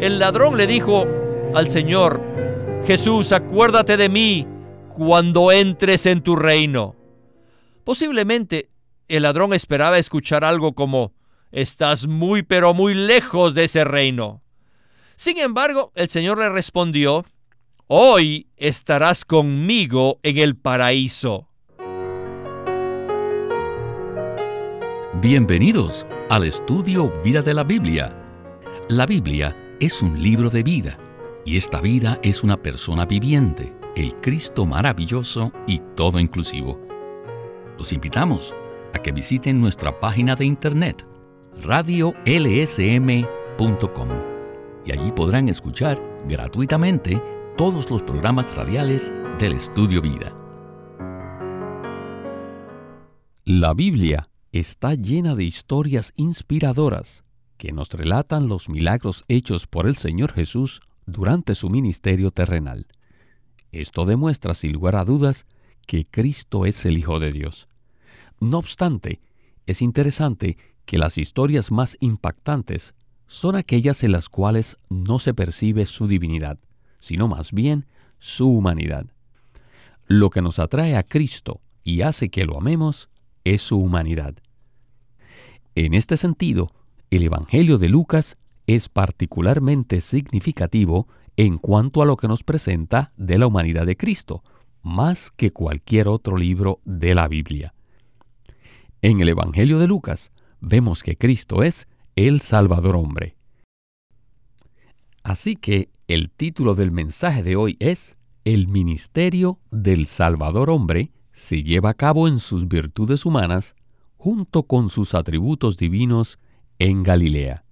el ladrón le dijo al Señor, Jesús, acuérdate de mí cuando entres en tu reino. Posiblemente el ladrón esperaba escuchar algo como, estás muy pero muy lejos de ese reino. Sin embargo, el Señor le respondió, hoy estarás conmigo en el paraíso. Bienvenidos al estudio Vida de la Biblia. La Biblia es un libro de vida y esta vida es una persona viviente, el Cristo maravilloso y todo inclusivo. Los invitamos a que visiten nuestra página de internet radiolsm.com y allí podrán escuchar gratuitamente todos los programas radiales del Estudio Vida. La Biblia está llena de historias inspiradoras que nos relatan los milagros hechos por el Señor Jesús durante su ministerio terrenal. Esto demuestra sin lugar a dudas que Cristo es el Hijo de Dios. No obstante, es interesante que las historias más impactantes son aquellas en las cuales no se percibe su divinidad, sino más bien su humanidad. Lo que nos atrae a Cristo y hace que lo amemos es su humanidad. En este sentido, el Evangelio de Lucas es particularmente significativo en cuanto a lo que nos presenta de la humanidad de Cristo, más que cualquier otro libro de la Biblia. En el Evangelio de Lucas vemos que Cristo es el Salvador hombre. Así que el título del mensaje de hoy es El ministerio del Salvador hombre se lleva a cabo en sus virtudes humanas junto con sus atributos divinos en Galilea.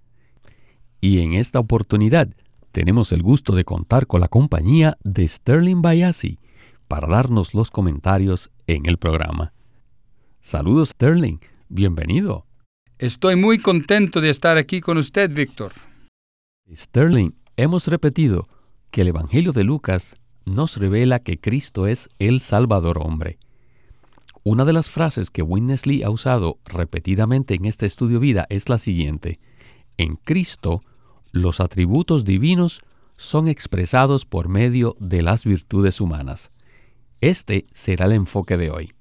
Y en esta oportunidad tenemos el gusto de contar con la compañía de Sterling Bayasi para darnos los comentarios en el programa. Saludos Sterling, bienvenido. Estoy muy contento de estar aquí con usted, Víctor. Sterling, hemos repetido que el Evangelio de Lucas nos revela que Cristo es el Salvador hombre. Una de las frases que Winnesley ha usado repetidamente en este estudio vida es la siguiente. En Cristo, los atributos divinos son expresados por medio de las virtudes humanas. Este será el enfoque de hoy.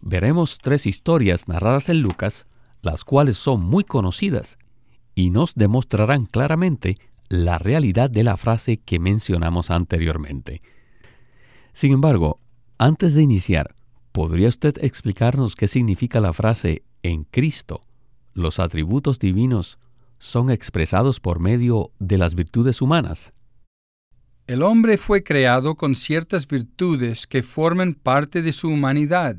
Veremos tres historias narradas en Lucas, las cuales son muy conocidas y nos demostrarán claramente la realidad de la frase que mencionamos anteriormente. Sin embargo, antes de iniciar, ¿Podría usted explicarnos qué significa la frase en Cristo? Los atributos divinos son expresados por medio de las virtudes humanas. El hombre fue creado con ciertas virtudes que forman parte de su humanidad.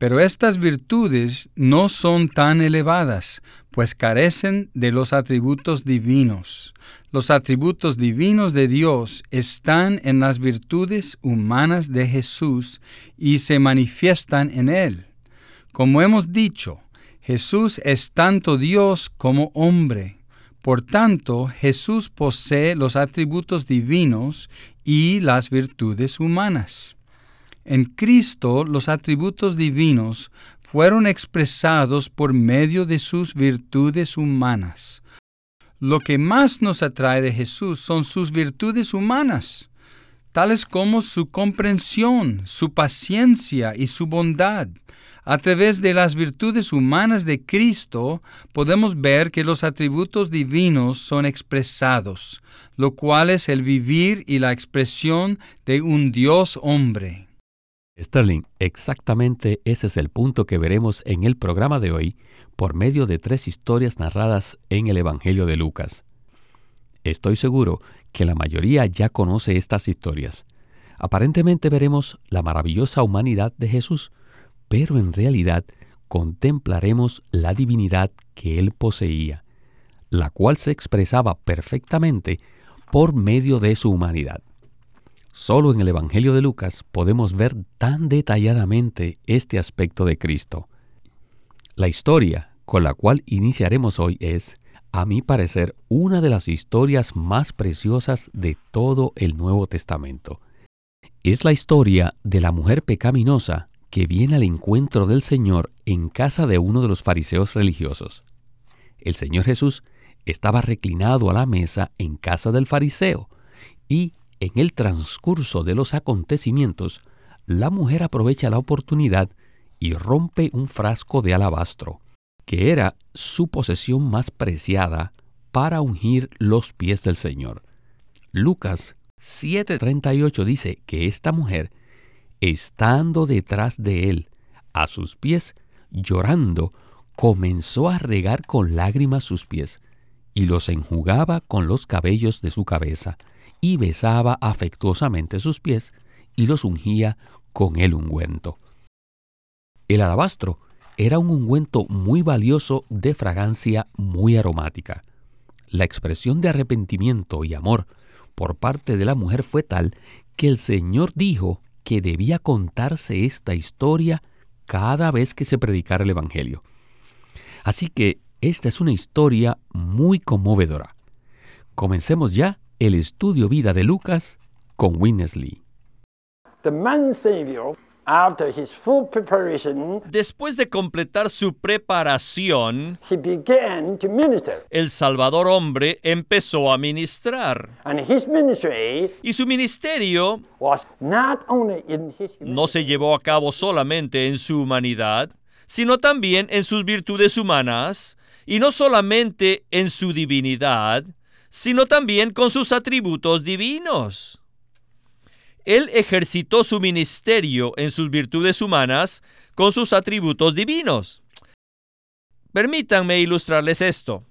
Pero estas virtudes no son tan elevadas, pues carecen de los atributos divinos. Los atributos divinos de Dios están en las virtudes humanas de Jesús y se manifiestan en Él. Como hemos dicho, Jesús es tanto Dios como hombre. Por tanto, Jesús posee los atributos divinos y las virtudes humanas. En Cristo los atributos divinos fueron expresados por medio de sus virtudes humanas. Lo que más nos atrae de Jesús son sus virtudes humanas, tales como su comprensión, su paciencia y su bondad. A través de las virtudes humanas de Cristo podemos ver que los atributos divinos son expresados, lo cual es el vivir y la expresión de un Dios hombre. Sterling, exactamente ese es el punto que veremos en el programa de hoy por medio de tres historias narradas en el Evangelio de Lucas. Estoy seguro que la mayoría ya conoce estas historias. Aparentemente veremos la maravillosa humanidad de Jesús, pero en realidad contemplaremos la divinidad que él poseía, la cual se expresaba perfectamente por medio de su humanidad. Solo en el Evangelio de Lucas podemos ver tan detalladamente este aspecto de Cristo. La historia con la cual iniciaremos hoy es, a mi parecer, una de las historias más preciosas de todo el Nuevo Testamento. Es la historia de la mujer pecaminosa que viene al encuentro del Señor en casa de uno de los fariseos religiosos. El Señor Jesús estaba reclinado a la mesa en casa del fariseo y en el transcurso de los acontecimientos, la mujer aprovecha la oportunidad y rompe un frasco de alabastro, que era su posesión más preciada para ungir los pies del Señor. Lucas 7:38 dice que esta mujer, estando detrás de él, a sus pies, llorando, comenzó a regar con lágrimas sus pies, y los enjugaba con los cabellos de su cabeza, y besaba afectuosamente sus pies, y los ungía con el ungüento. El alabastro era un ungüento muy valioso de fragancia muy aromática. La expresión de arrepentimiento y amor por parte de la mujer fue tal que el Señor dijo que debía contarse esta historia cada vez que se predicara el Evangelio. Así que esta es una historia muy conmovedora. Comencemos ya el estudio vida de Lucas con Winnesley. Después de completar su preparación, el Salvador hombre empezó a ministrar. y su ministerio no se llevó a cabo solamente en su humanidad, sino también en sus virtudes humanas, y no solamente en su divinidad, sino también con sus atributos divinos. Él ejercitó su ministerio en sus virtudes humanas con sus atributos divinos. Permítanme ilustrarles esto.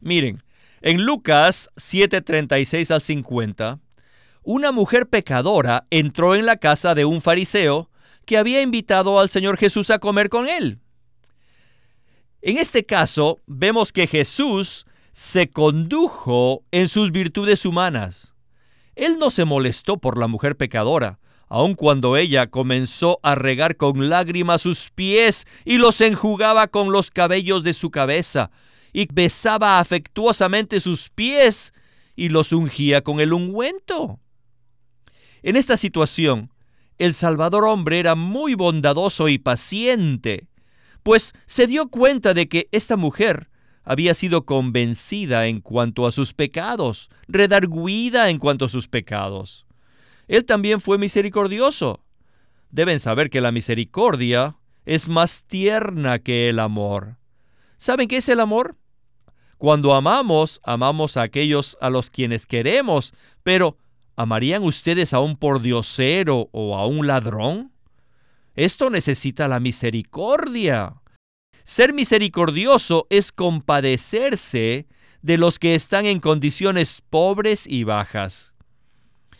Miren, en Lucas 7:36 al 50, una mujer pecadora entró en la casa de un fariseo que había invitado al Señor Jesús a comer con él. En este caso, vemos que Jesús se condujo en sus virtudes humanas. Él no se molestó por la mujer pecadora, aun cuando ella comenzó a regar con lágrimas sus pies y los enjugaba con los cabellos de su cabeza, y besaba afectuosamente sus pies y los ungía con el ungüento. En esta situación, el Salvador hombre era muy bondadoso y paciente, pues se dio cuenta de que esta mujer había sido convencida en cuanto a sus pecados, redarguida en cuanto a sus pecados. Él también fue misericordioso. Deben saber que la misericordia es más tierna que el amor. ¿Saben qué es el amor? Cuando amamos, amamos a aquellos a los quienes queremos, pero ¿amarían ustedes a un pordiosero o a un ladrón? Esto necesita la misericordia. Ser misericordioso es compadecerse de los que están en condiciones pobres y bajas.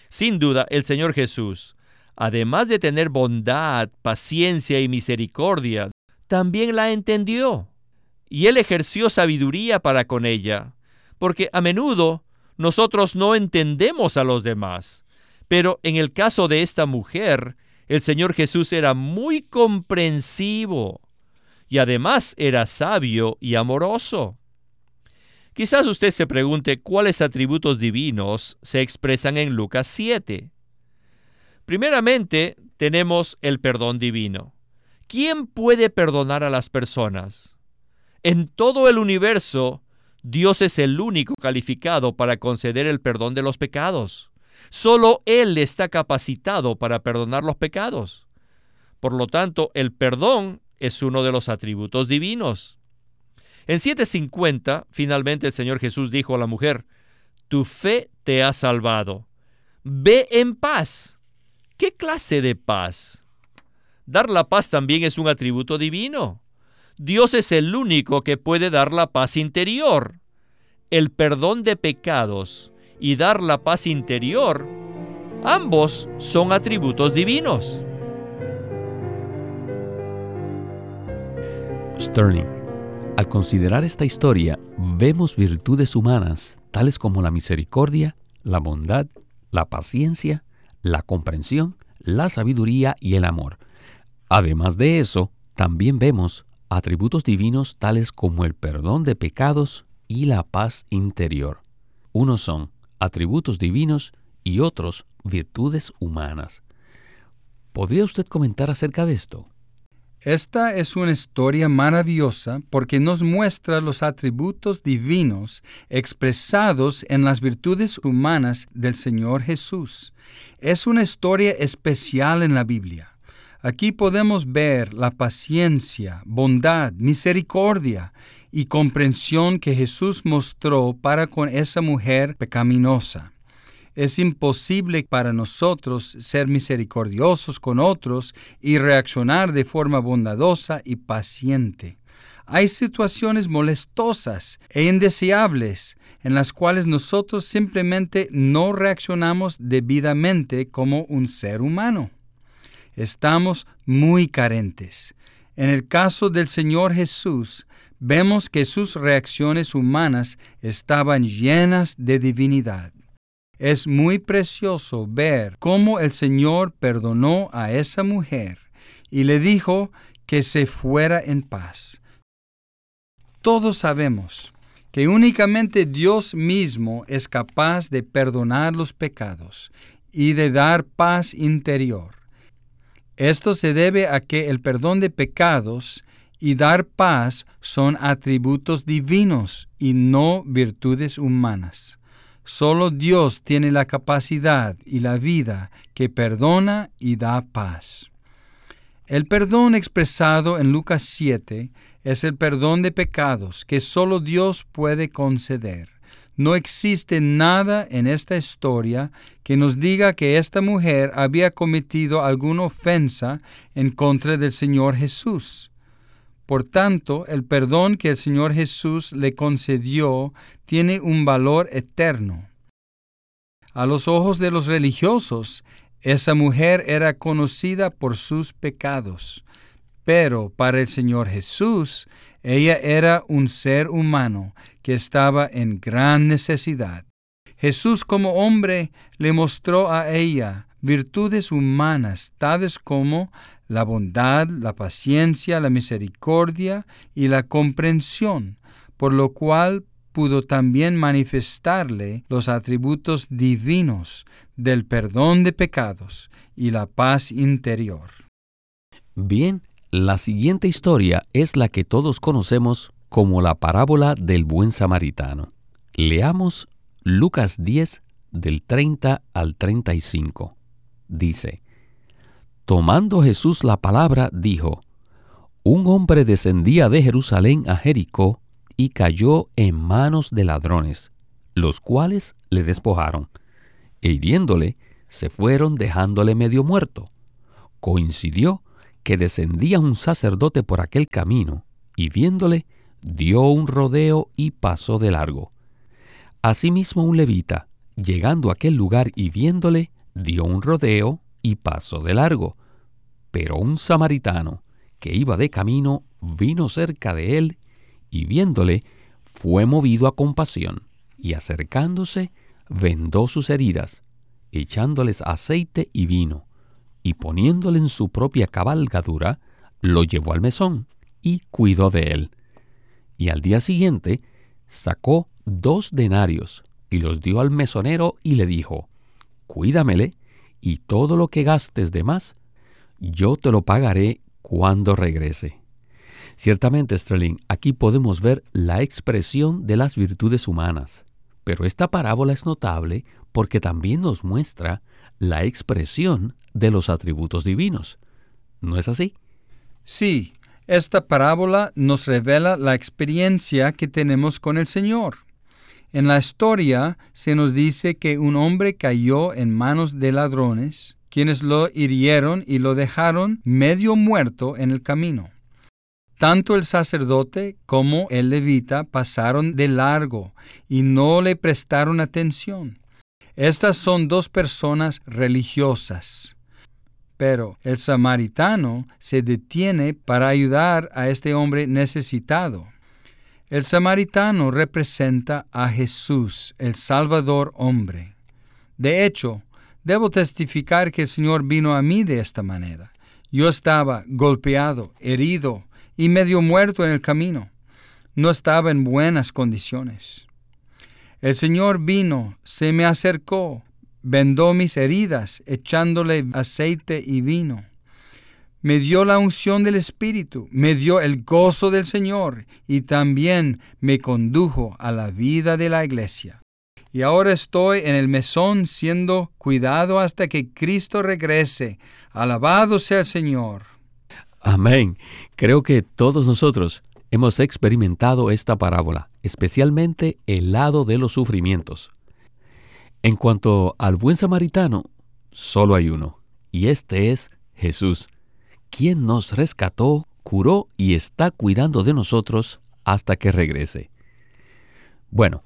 Sin duda, el Señor Jesús, además de tener bondad, paciencia y misericordia, también la entendió. Y Él ejerció sabiduría para con ella, porque a menudo nosotros no entendemos a los demás. Pero en el caso de esta mujer, el Señor Jesús era muy comprensivo y además era sabio y amoroso. Quizás usted se pregunte cuáles atributos divinos se expresan en Lucas 7. Primeramente, tenemos el perdón divino. ¿Quién puede perdonar a las personas? En todo el universo, Dios es el único calificado para conceder el perdón de los pecados. Solo Él está capacitado para perdonar los pecados. Por lo tanto, el perdón es uno de los atributos divinos. En 7.50, finalmente el Señor Jesús dijo a la mujer, Tu fe te ha salvado. Ve en paz. ¿Qué clase de paz? Dar la paz también es un atributo divino. Dios es el único que puede dar la paz interior. El perdón de pecados y dar la paz interior, ambos son atributos divinos. Sterling. Al considerar esta historia, vemos virtudes humanas tales como la misericordia, la bondad, la paciencia, la comprensión, la sabiduría y el amor. Además de eso, también vemos atributos divinos tales como el perdón de pecados y la paz interior. Unos son atributos divinos y otros virtudes humanas. ¿Podría usted comentar acerca de esto? Esta es una historia maravillosa porque nos muestra los atributos divinos expresados en las virtudes humanas del Señor Jesús. Es una historia especial en la Biblia. Aquí podemos ver la paciencia, bondad, misericordia y comprensión que Jesús mostró para con esa mujer pecaminosa. Es imposible para nosotros ser misericordiosos con otros y reaccionar de forma bondadosa y paciente. Hay situaciones molestosas e indeseables en las cuales nosotros simplemente no reaccionamos debidamente como un ser humano. Estamos muy carentes. En el caso del Señor Jesús, vemos que sus reacciones humanas estaban llenas de divinidad. Es muy precioso ver cómo el Señor perdonó a esa mujer y le dijo que se fuera en paz. Todos sabemos que únicamente Dios mismo es capaz de perdonar los pecados y de dar paz interior. Esto se debe a que el perdón de pecados y dar paz son atributos divinos y no virtudes humanas. Solo Dios tiene la capacidad y la vida que perdona y da paz. El perdón expresado en Lucas 7 es el perdón de pecados que solo Dios puede conceder. No existe nada en esta historia que nos diga que esta mujer había cometido alguna ofensa en contra del Señor Jesús. Por tanto, el perdón que el Señor Jesús le concedió tiene un valor eterno. A los ojos de los religiosos, esa mujer era conocida por sus pecados, pero para el Señor Jesús, ella era un ser humano que estaba en gran necesidad. Jesús como hombre le mostró a ella virtudes humanas tales como la bondad, la paciencia, la misericordia y la comprensión, por lo cual pudo también manifestarle los atributos divinos del perdón de pecados y la paz interior. Bien, la siguiente historia es la que todos conocemos como la parábola del buen samaritano. Leamos Lucas 10 del 30 al 35. Dice, Tomando Jesús la palabra, dijo, Un hombre descendía de Jerusalén a Jericó y cayó en manos de ladrones, los cuales le despojaron, e hiriéndole, se fueron dejándole medio muerto. Coincidió que descendía un sacerdote por aquel camino, y viéndole, dio un rodeo y pasó de largo. Asimismo un levita, llegando a aquel lugar y viéndole, dio un rodeo y pasó de largo. Pero un samaritano, que iba de camino, vino cerca de él, y viéndole, fue movido a compasión, y acercándose, vendó sus heridas, echándoles aceite y vino, y poniéndole en su propia cabalgadura, lo llevó al mesón y cuidó de él. Y al día siguiente sacó dos denarios y los dio al mesonero y le dijo, Cuídamele, y todo lo que gastes de más, yo te lo pagaré cuando regrese. Ciertamente, Sterling, aquí podemos ver la expresión de las virtudes humanas, pero esta parábola es notable porque también nos muestra la expresión de los atributos divinos. ¿No es así? Sí, esta parábola nos revela la experiencia que tenemos con el Señor. En la historia se nos dice que un hombre cayó en manos de ladrones, quienes lo hirieron y lo dejaron medio muerto en el camino. Tanto el sacerdote como el levita pasaron de largo y no le prestaron atención. Estas son dos personas religiosas. Pero el samaritano se detiene para ayudar a este hombre necesitado. El samaritano representa a Jesús, el Salvador hombre. De hecho, debo testificar que el Señor vino a mí de esta manera. Yo estaba golpeado, herido y medio muerto en el camino. No estaba en buenas condiciones. El Señor vino, se me acercó, vendó mis heridas, echándole aceite y vino. Me dio la unción del Espíritu, me dio el gozo del Señor y también me condujo a la vida de la iglesia. Y ahora estoy en el mesón siendo cuidado hasta que Cristo regrese. Alabado sea el Señor. Amén. Creo que todos nosotros hemos experimentado esta parábola, especialmente el lado de los sufrimientos. En cuanto al buen samaritano, solo hay uno, y este es Jesús quien nos rescató, curó y está cuidando de nosotros hasta que regrese. Bueno,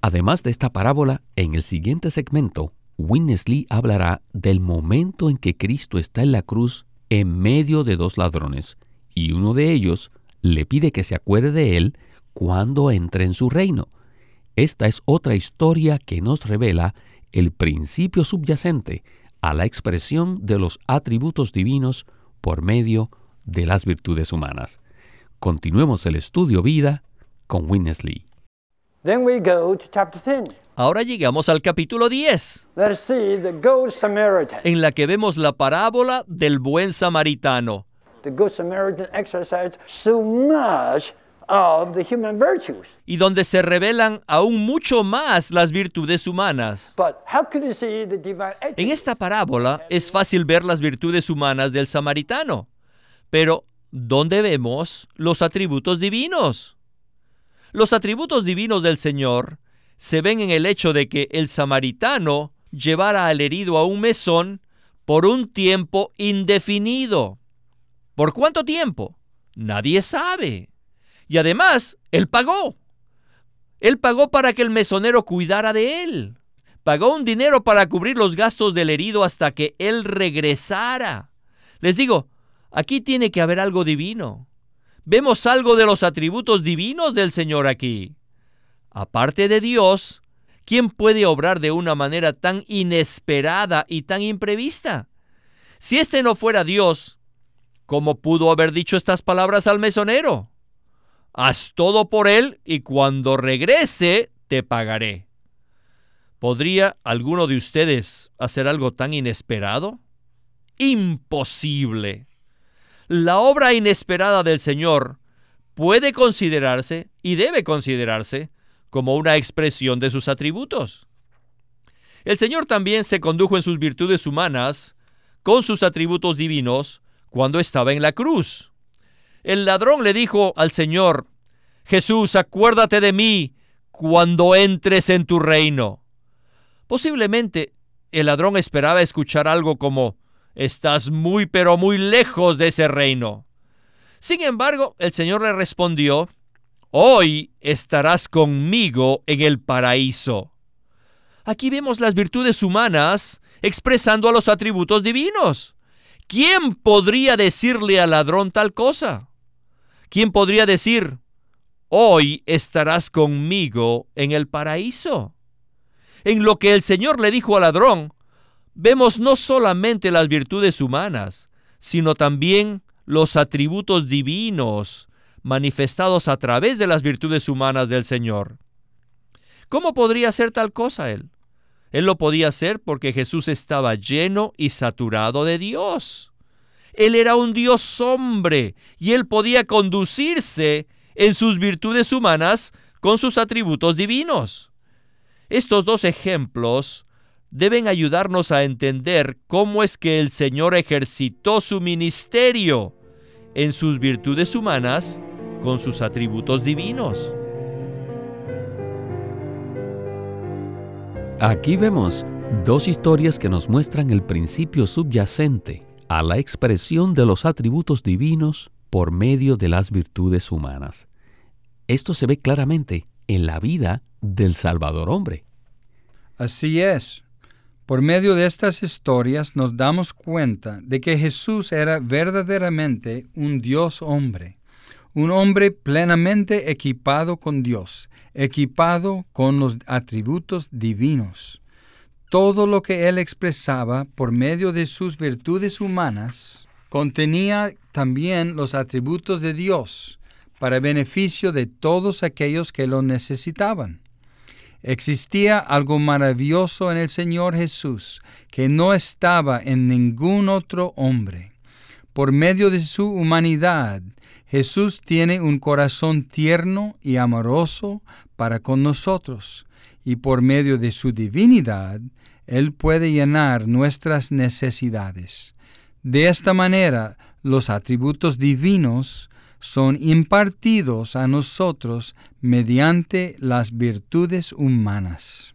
además de esta parábola, en el siguiente segmento, Winnesley hablará del momento en que Cristo está en la cruz en medio de dos ladrones, y uno de ellos le pide que se acuerde de él cuando entre en su reino. Esta es otra historia que nos revela el principio subyacente a la expresión de los atributos divinos por medio de las virtudes humanas. Continuemos el estudio vida con Winnesley. Ahora llegamos al capítulo 10, en la que vemos la parábola del buen samaritano. Y donde se revelan aún mucho más las virtudes humanas. En esta parábola es fácil ver las virtudes humanas del samaritano, pero ¿dónde vemos los atributos divinos? Los atributos divinos del Señor se ven en el hecho de que el samaritano llevara al herido a un mesón por un tiempo indefinido. ¿Por cuánto tiempo? Nadie sabe. Y además, él pagó. Él pagó para que el mesonero cuidara de él. Pagó un dinero para cubrir los gastos del herido hasta que él regresara. Les digo, aquí tiene que haber algo divino. Vemos algo de los atributos divinos del Señor aquí. Aparte de Dios, ¿quién puede obrar de una manera tan inesperada y tan imprevista? Si este no fuera Dios, ¿cómo pudo haber dicho estas palabras al mesonero? Haz todo por él y cuando regrese te pagaré. ¿Podría alguno de ustedes hacer algo tan inesperado? Imposible. La obra inesperada del Señor puede considerarse y debe considerarse como una expresión de sus atributos. El Señor también se condujo en sus virtudes humanas con sus atributos divinos cuando estaba en la cruz. El ladrón le dijo al Señor, Jesús, acuérdate de mí cuando entres en tu reino. Posiblemente el ladrón esperaba escuchar algo como, estás muy pero muy lejos de ese reino. Sin embargo, el Señor le respondió, hoy estarás conmigo en el paraíso. Aquí vemos las virtudes humanas expresando a los atributos divinos. ¿Quién podría decirle al ladrón tal cosa? ¿Quién podría decir, hoy estarás conmigo en el paraíso? En lo que el Señor le dijo al ladrón, vemos no solamente las virtudes humanas, sino también los atributos divinos manifestados a través de las virtudes humanas del Señor. ¿Cómo podría hacer tal cosa él? Él lo podía hacer porque Jesús estaba lleno y saturado de Dios. Él era un Dios hombre y él podía conducirse en sus virtudes humanas con sus atributos divinos. Estos dos ejemplos deben ayudarnos a entender cómo es que el Señor ejercitó su ministerio en sus virtudes humanas con sus atributos divinos. Aquí vemos dos historias que nos muestran el principio subyacente a la expresión de los atributos divinos por medio de las virtudes humanas. Esto se ve claramente en la vida del Salvador hombre. Así es. Por medio de estas historias nos damos cuenta de que Jesús era verdaderamente un Dios hombre un hombre plenamente equipado con Dios, equipado con los atributos divinos. Todo lo que él expresaba por medio de sus virtudes humanas contenía también los atributos de Dios para beneficio de todos aquellos que lo necesitaban. Existía algo maravilloso en el Señor Jesús que no estaba en ningún otro hombre Por medio de su humanidad, Jesús tiene un corazón tierno y amoroso para con nosotros, y por medio de su divinidad, Él puede llenar nuestras necesidades. De esta manera, los atributos divinos son impartidos a nosotros mediante las virtudes humanas.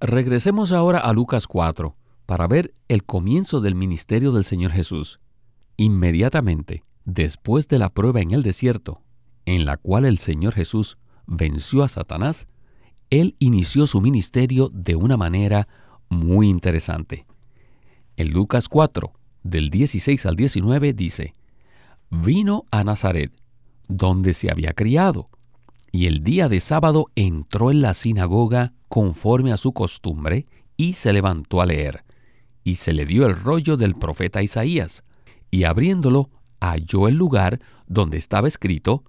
Regresemos ahora a Lucas 4 para ver el comienzo del ministerio del Señor Jesús. Inmediatamente, después de la prueba en el desierto, en la cual el Señor Jesús venció a Satanás, Él inició su ministerio de una manera muy interesante. En Lucas 4, del 16 al 19 dice, vino a Nazaret, donde se había criado, y el día de sábado entró en la sinagoga conforme a su costumbre, y se levantó a leer, y se le dio el rollo del profeta Isaías, y abriéndolo halló el lugar donde estaba escrito,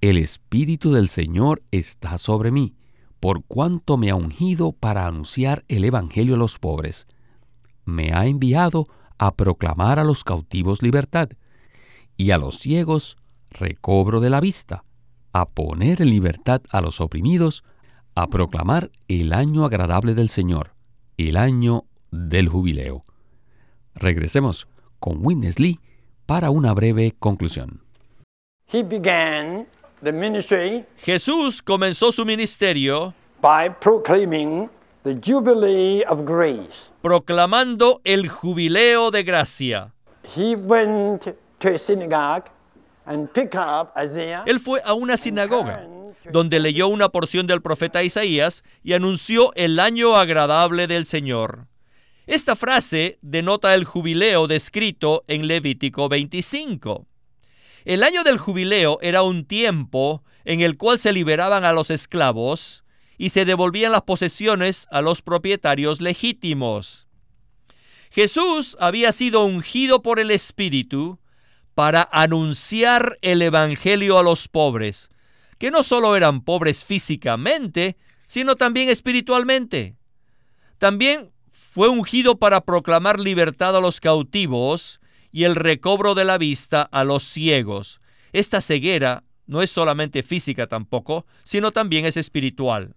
El Espíritu del Señor está sobre mí, por cuanto me ha ungido para anunciar el Evangelio a los pobres. Me ha enviado a proclamar a los cautivos libertad y a los ciegos recobro de la vista, a poner en libertad a los oprimidos, a proclamar el año agradable del Señor, el año del jubileo. Regresemos con Witness Lee para una breve conclusión. Jesús comenzó su ministerio proclamando el jubileo de gracia. He went él fue a una sinagoga donde leyó una porción del profeta Isaías y anunció el año agradable del Señor. Esta frase denota el jubileo descrito en Levítico 25. El año del jubileo era un tiempo en el cual se liberaban a los esclavos y se devolvían las posesiones a los propietarios legítimos. Jesús había sido ungido por el Espíritu para anunciar el Evangelio a los pobres, que no solo eran pobres físicamente, sino también espiritualmente. También fue ungido para proclamar libertad a los cautivos y el recobro de la vista a los ciegos. Esta ceguera no es solamente física tampoco, sino también es espiritual.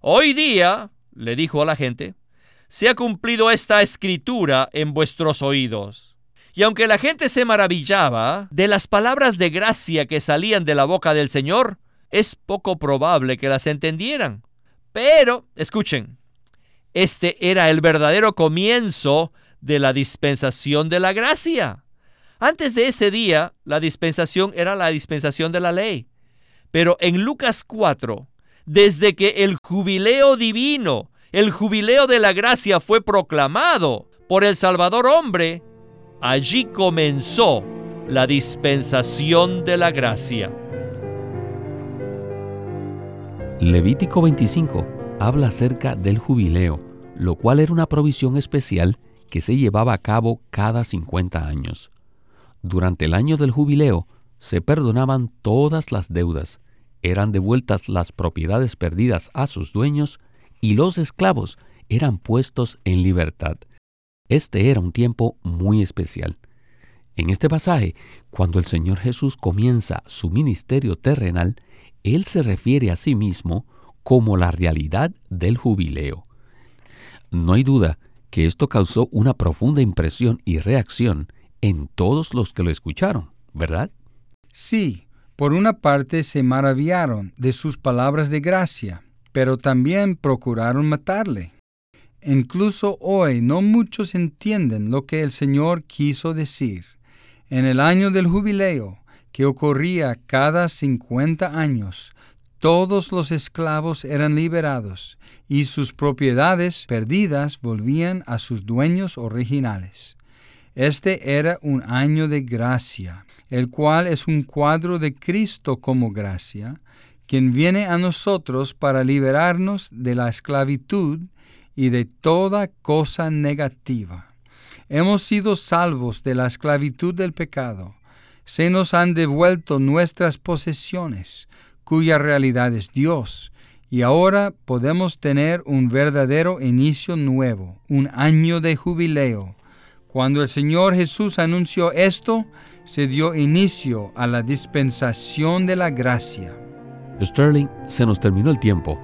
Hoy día, le dijo a la gente, se ha cumplido esta escritura en vuestros oídos. Y aunque la gente se maravillaba de las palabras de gracia que salían de la boca del Señor, es poco probable que las entendieran. Pero, escuchen, este era el verdadero comienzo de la dispensación de la gracia. Antes de ese día, la dispensación era la dispensación de la ley. Pero en Lucas 4, desde que el jubileo divino, el jubileo de la gracia fue proclamado por el Salvador hombre, Allí comenzó la dispensación de la gracia. Levítico 25 habla acerca del jubileo, lo cual era una provisión especial que se llevaba a cabo cada 50 años. Durante el año del jubileo se perdonaban todas las deudas, eran devueltas las propiedades perdidas a sus dueños y los esclavos eran puestos en libertad. Este era un tiempo muy especial. En este pasaje, cuando el Señor Jesús comienza su ministerio terrenal, Él se refiere a sí mismo como la realidad del jubileo. No hay duda que esto causó una profunda impresión y reacción en todos los que lo escucharon, ¿verdad? Sí, por una parte se maravillaron de sus palabras de gracia, pero también procuraron matarle. Incluso hoy no muchos entienden lo que el Señor quiso decir. En el año del jubileo, que ocurría cada cincuenta años, todos los esclavos eran liberados y sus propiedades perdidas volvían a sus dueños originales. Este era un año de gracia, el cual es un cuadro de Cristo como gracia, quien viene a nosotros para liberarnos de la esclavitud y de toda cosa negativa. Hemos sido salvos de la esclavitud del pecado. Se nos han devuelto nuestras posesiones, cuya realidad es Dios, y ahora podemos tener un verdadero inicio nuevo, un año de jubileo, Cuando el Señor Jesús anunció esto, se dio inicio a la dispensación de la gracia. Sterling, se nos terminó el tiempo.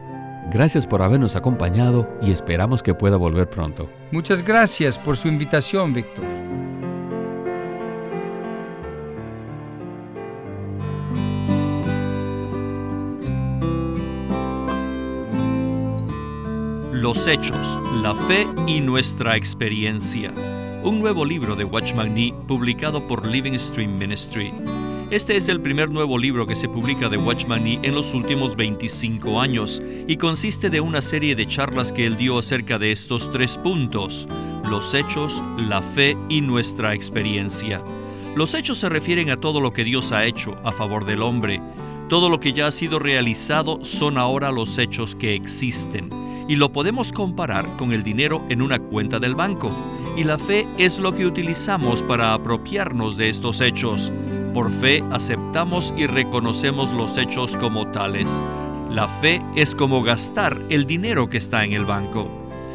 Gracias por habernos acompañado y esperamos que pueda volver pronto. Muchas gracias por su invitación, Víctor. Los Hechos, la Fe y nuestra experiencia. Un nuevo libro de Watchman Nee publicado por Living Stream Ministry. Este es el primer nuevo libro que se publica de Watchman Nee en los últimos 25 años y consiste de una serie de charlas que él dio acerca de estos tres puntos, los hechos, la fe y nuestra experiencia. Los hechos se refieren a todo lo que Dios ha hecho a favor del hombre. Todo lo que ya ha sido realizado son ahora los hechos que existen y lo podemos comparar con el dinero en una cuenta del banco. Y la fe es lo que utilizamos para apropiarnos de estos hechos. Por fe aceptamos y reconocemos los hechos como tales. La fe es como gastar el dinero que está en el banco.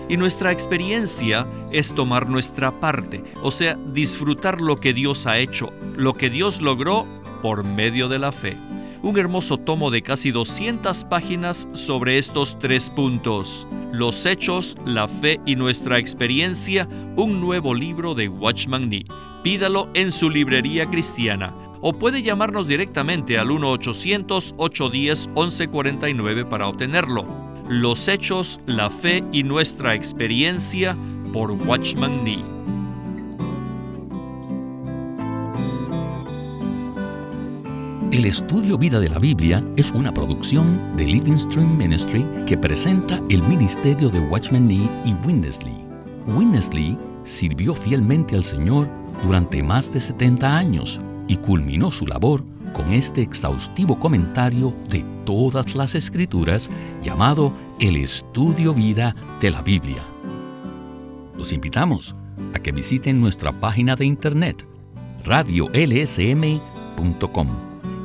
Y nuestra experiencia es tomar nuestra parte, o sea, disfrutar lo que Dios ha hecho, lo que Dios logró por medio de la fe un hermoso tomo de casi 200 páginas sobre estos tres puntos. Los hechos, la fe y nuestra experiencia, un nuevo libro de Watchman Nee. Pídalo en su librería cristiana o puede llamarnos directamente al 1-800-810-1149 para obtenerlo. Los hechos, la fe y nuestra experiencia por Watchman Nee. El estudio Vida de la Biblia es una producción de Living Stream Ministry que presenta el ministerio de Watchman Nee y Winnesley. Winnesley sirvió fielmente al Señor durante más de 70 años y culminó su labor con este exhaustivo comentario de todas las escrituras llamado El Estudio Vida de la Biblia. Los invitamos a que visiten nuestra página de internet radiolsm.com